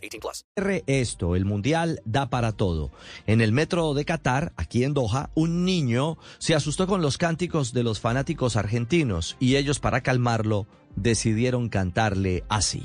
18 plus. Esto, el Mundial da para todo. En el metro de Qatar, aquí en Doha, un niño se asustó con los cánticos de los fanáticos argentinos y ellos para calmarlo decidieron cantarle así.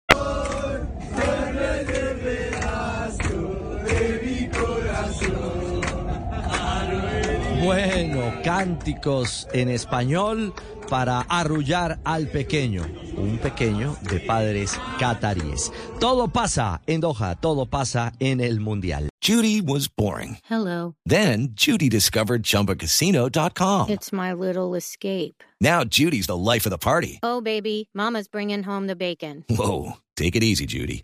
Bueno, cánticos en español para arrullar al pequeño, un pequeño de padres cataríes. Todo pasa en Doha, todo pasa en el Mundial. Judy was boring. Hello. Then Judy discovered ChumbaCasino.com. It's my little escape. Now Judy's the life of the party. Oh, baby, Mama's bringing home the bacon. Whoa, take it easy, Judy.